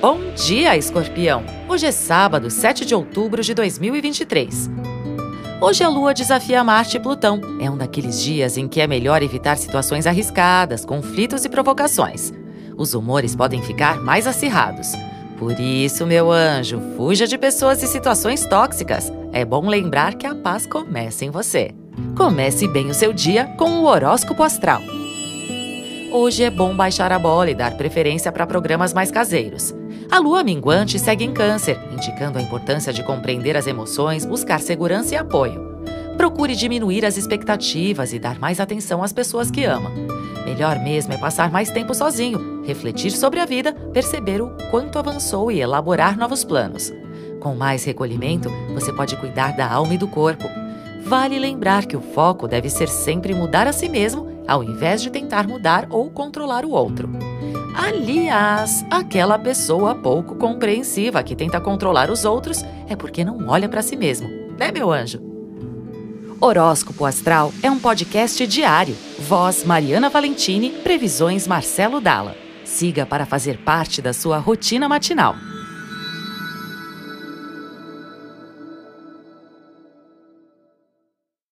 Bom dia, escorpião! Hoje é sábado, 7 de outubro de 2023. Hoje a Lua desafia Marte e Plutão. É um daqueles dias em que é melhor evitar situações arriscadas, conflitos e provocações. Os humores podem ficar mais acirrados. Por isso, meu anjo, fuja de pessoas e situações tóxicas. É bom lembrar que a paz começa em você. Comece bem o seu dia com o horóscopo astral. Hoje é bom baixar a bola e dar preferência para programas mais caseiros. A lua minguante segue em Câncer, indicando a importância de compreender as emoções, buscar segurança e apoio. Procure diminuir as expectativas e dar mais atenção às pessoas que ama. Melhor mesmo é passar mais tempo sozinho, refletir sobre a vida, perceber o quanto avançou e elaborar novos planos. Com mais recolhimento, você pode cuidar da alma e do corpo. Vale lembrar que o foco deve ser sempre mudar a si mesmo, ao invés de tentar mudar ou controlar o outro. Aliás, aquela pessoa pouco compreensiva que tenta controlar os outros é porque não olha para si mesmo, né, meu anjo? Horóscopo Astral é um podcast diário. Voz Mariana Valentini, previsões Marcelo Dalla. Siga para fazer parte da sua rotina matinal.